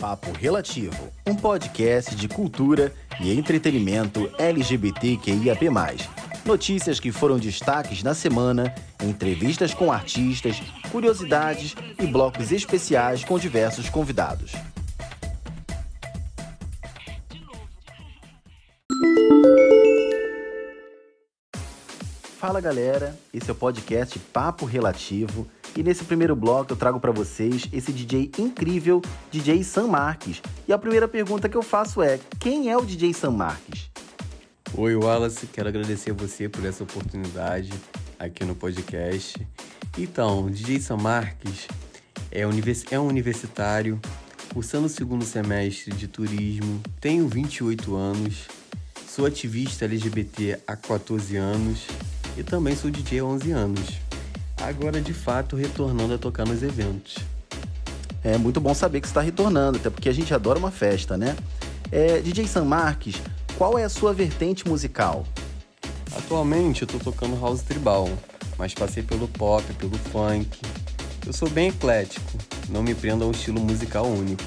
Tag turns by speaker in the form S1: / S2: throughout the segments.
S1: Papo Relativo, um podcast de cultura e entretenimento LGBTQIAP+. Notícias que foram destaques na semana, entrevistas com artistas, curiosidades e blocos especiais com diversos convidados. Fala galera, esse é o podcast Papo Relativo e nesse primeiro bloco eu trago para vocês esse DJ incrível, DJ Sam Marques. E a primeira pergunta que eu faço é: quem é o DJ Sam Marques?
S2: Oi Wallace, quero agradecer a você por essa oportunidade aqui no podcast. Então, o DJ Sam Marques é, univers é um universitário, cursando o segundo semestre de turismo, tenho 28 anos, sou ativista LGBT há 14 anos e também sou DJ há 11 anos. Agora, de fato, retornando a tocar nos eventos.
S1: É muito bom saber que você está retornando, até porque a gente adora uma festa, né? É, DJ San Marques, qual é a sua vertente musical?
S2: Atualmente eu tô tocando house tribal, mas passei pelo pop, pelo funk. Eu sou bem eclético, não me prendo a um estilo musical único.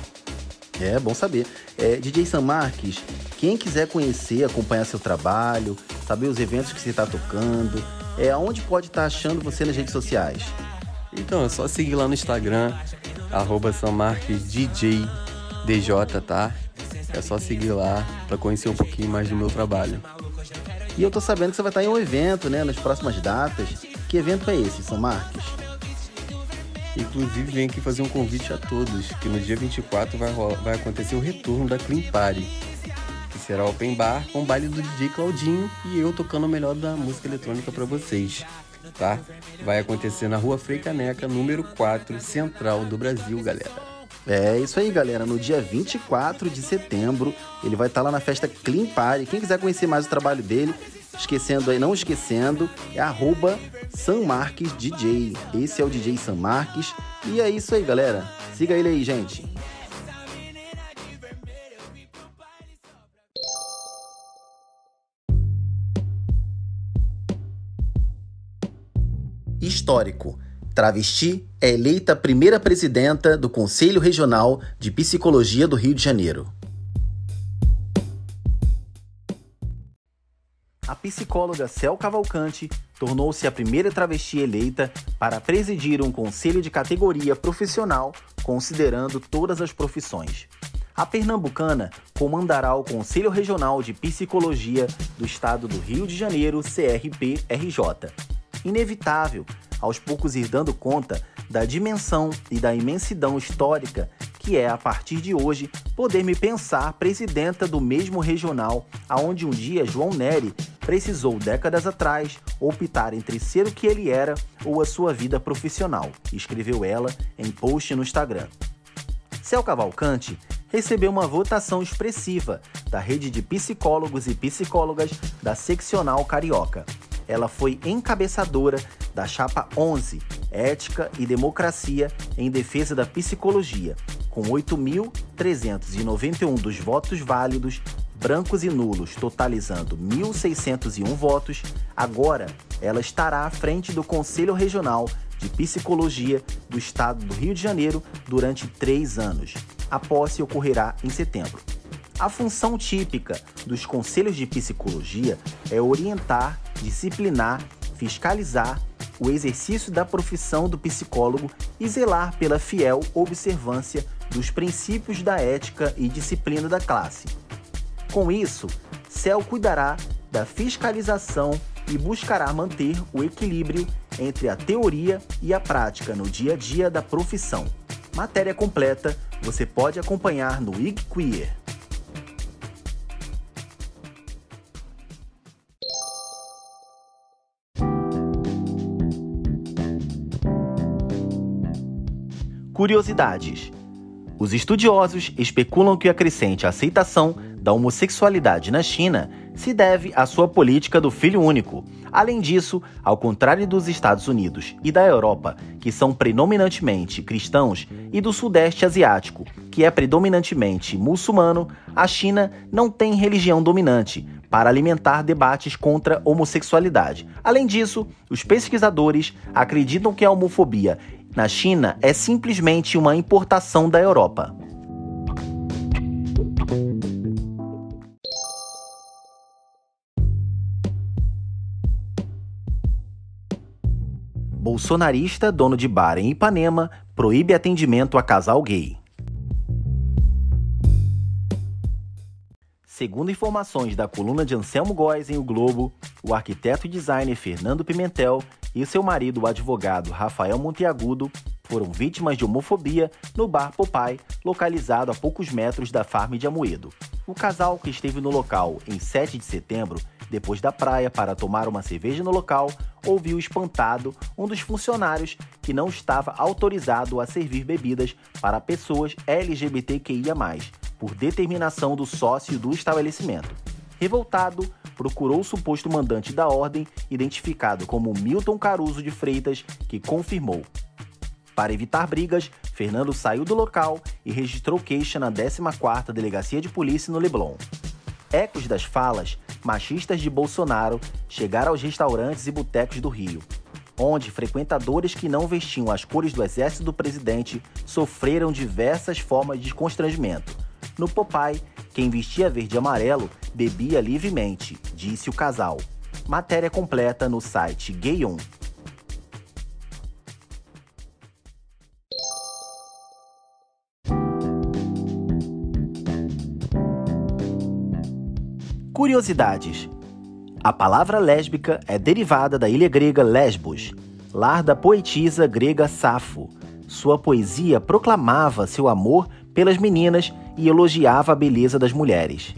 S1: É bom saber. É, DJ San Marques, quem quiser conhecer, acompanhar seu trabalho, saber os eventos que você está tocando, é aonde pode estar tá achando você nas redes sociais?
S2: Então, é só seguir lá no Instagram, arroba DJ, tá? É só seguir lá para conhecer um pouquinho mais do meu trabalho.
S1: E eu tô sabendo que você vai estar em um evento, né, nas próximas datas. Que evento é esse, São Marques?
S2: Inclusive, vem aqui fazer um convite a todos, que no dia 24 vai, vai acontecer o retorno da Clean Party será open bar com baile do DJ Claudinho e eu tocando o melhor da música eletrônica para vocês, tá? Vai acontecer na Rua Frei Caneca, número 4, Central do Brasil, galera.
S1: É isso aí, galera. No dia 24 de setembro, ele vai estar lá na festa Clean Party. Quem quiser conhecer mais o trabalho dele, esquecendo aí, não esquecendo, é arroba DJ. Esse é o DJ San Marques. E é isso aí, galera. Siga ele aí, gente. Histórico. Travesti é eleita primeira presidenta do Conselho Regional de Psicologia do Rio de Janeiro. A psicóloga Cel Cavalcante tornou-se a primeira travesti eleita para presidir um conselho de categoria profissional, considerando todas as profissões. A pernambucana comandará o Conselho Regional de Psicologia do Estado do Rio de Janeiro, CRP-RJ inevitável, aos poucos ir dando conta da dimensão e da imensidão histórica que é, a partir de hoje, poder me pensar presidenta do mesmo regional aonde um dia João Nery precisou, décadas atrás, optar entre ser o que ele era ou a sua vida profissional, escreveu ela em post no Instagram. Céu Cavalcante recebeu uma votação expressiva da rede de psicólogos e psicólogas da seccional carioca ela foi encabeçadora da chapa 11, Ética e Democracia em Defesa da Psicologia, com 8.391 dos votos válidos, brancos e nulos, totalizando 1.601 votos. Agora, ela estará à frente do Conselho Regional de Psicologia do Estado do Rio de Janeiro durante três anos. A posse ocorrerá em setembro. A função típica dos conselhos de psicologia é orientar, disciplinar, fiscalizar o exercício da profissão do psicólogo e zelar pela fiel observância dos princípios da ética e disciplina da classe. Com isso, CEL cuidará da fiscalização e buscará manter o equilíbrio entre a teoria e a prática no dia a dia da profissão. Matéria completa você pode acompanhar no IG Curiosidades: Os estudiosos especulam que a crescente aceitação da homossexualidade na China se deve à sua política do filho único. Além disso, ao contrário dos Estados Unidos e da Europa, que são predominantemente cristãos, e do Sudeste Asiático, que é predominantemente muçulmano, a China não tem religião dominante para alimentar debates contra homossexualidade. Além disso, os pesquisadores acreditam que a homofobia na China é simplesmente uma importação da Europa. Bolsonarista, dono de bar em Ipanema, proíbe atendimento a casal gay. Segundo informações da coluna de Anselmo Góes em O Globo, o arquiteto e designer Fernando Pimentel e seu marido, o advogado Rafael Monteagudo, foram vítimas de homofobia no bar Popeye, localizado a poucos metros da farm de Amoedo. O casal, que esteve no local em 7 de setembro, depois da praia para tomar uma cerveja no local, ouviu espantado um dos funcionários que não estava autorizado a servir bebidas para pessoas LGBTQIA, por determinação do sócio do estabelecimento. Revoltado, procurou o suposto mandante da ordem, identificado como Milton Caruso de Freitas, que confirmou. Para evitar brigas, Fernando saiu do local e registrou queixa na 14ª Delegacia de Polícia no Leblon. Ecos das falas machistas de Bolsonaro chegaram aos restaurantes e botecos do Rio, onde frequentadores que não vestiam as cores do exército do presidente sofreram diversas formas de constrangimento. No Popeye, quem vestia verde e amarelo bebia livremente, disse o casal. Matéria completa no site Gay1. Curiosidades: A palavra lésbica é derivada da ilha grega Lesbos, lar da poetisa grega Safo. Sua poesia proclamava seu amor pelas meninas e elogiava a beleza das mulheres.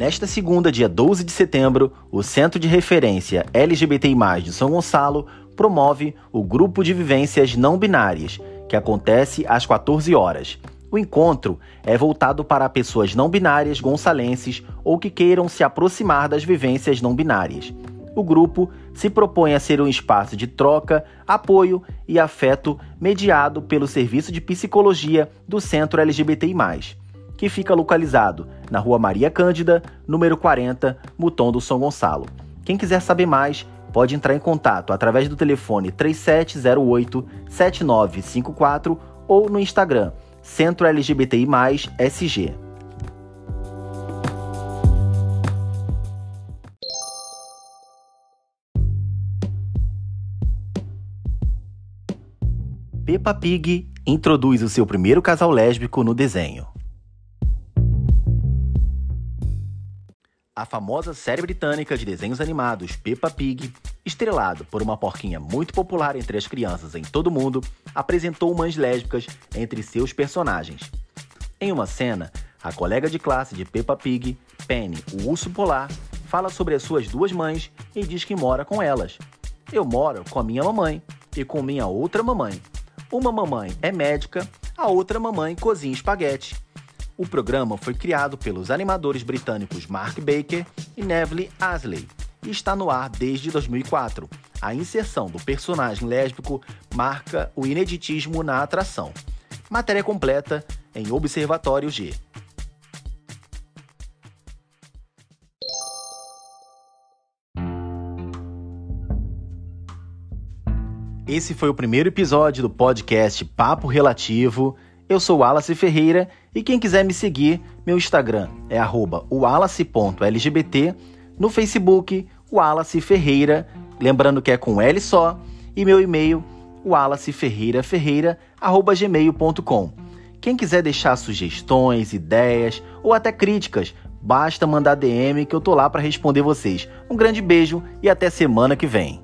S1: Nesta segunda, dia 12 de setembro, o Centro de Referência LGBTI+, de São Gonçalo promove o Grupo de Vivências Não Binárias, que acontece às 14 horas. O encontro é voltado para pessoas não binárias gonçalenses ou que queiram se aproximar das vivências não binárias. O grupo se propõe a ser um espaço de troca, apoio e afeto mediado pelo Serviço de Psicologia do Centro LGBTI que fica localizado na Rua Maria Cândida, número 40, Mutom do São Gonçalo. Quem quiser saber mais, pode entrar em contato através do telefone 3708 7954 ou no Instagram Centro LGBTI SG. Peppa Pig introduz o seu primeiro casal lésbico no desenho. a famosa série britânica de desenhos animados Peppa Pig, estrelado por uma porquinha muito popular entre as crianças em todo o mundo, apresentou mães lésbicas entre seus personagens. Em uma cena, a colega de classe de Peppa Pig, Penny, o urso polar, fala sobre as suas duas mães e diz que mora com elas. Eu moro com a minha mamãe e com minha outra mamãe. Uma mamãe é médica, a outra mamãe cozinha espaguete o programa foi criado pelos animadores britânicos Mark Baker e Neville Asley está no ar desde 2004. A inserção do personagem lésbico marca o ineditismo na atração. Matéria completa em Observatório G. Esse foi o primeiro episódio do podcast Papo Relativo. Eu sou Wallace Ferreira e quem quiser me seguir, meu Instagram é wallace.lgbt, no Facebook, Wallace Ferreira, lembrando que é com L só, e meu e-mail, wallaceferreiraferreira.gmail.com. Quem quiser deixar sugestões, ideias ou até críticas, basta mandar DM que eu tô lá para responder vocês. Um grande beijo e até semana que vem.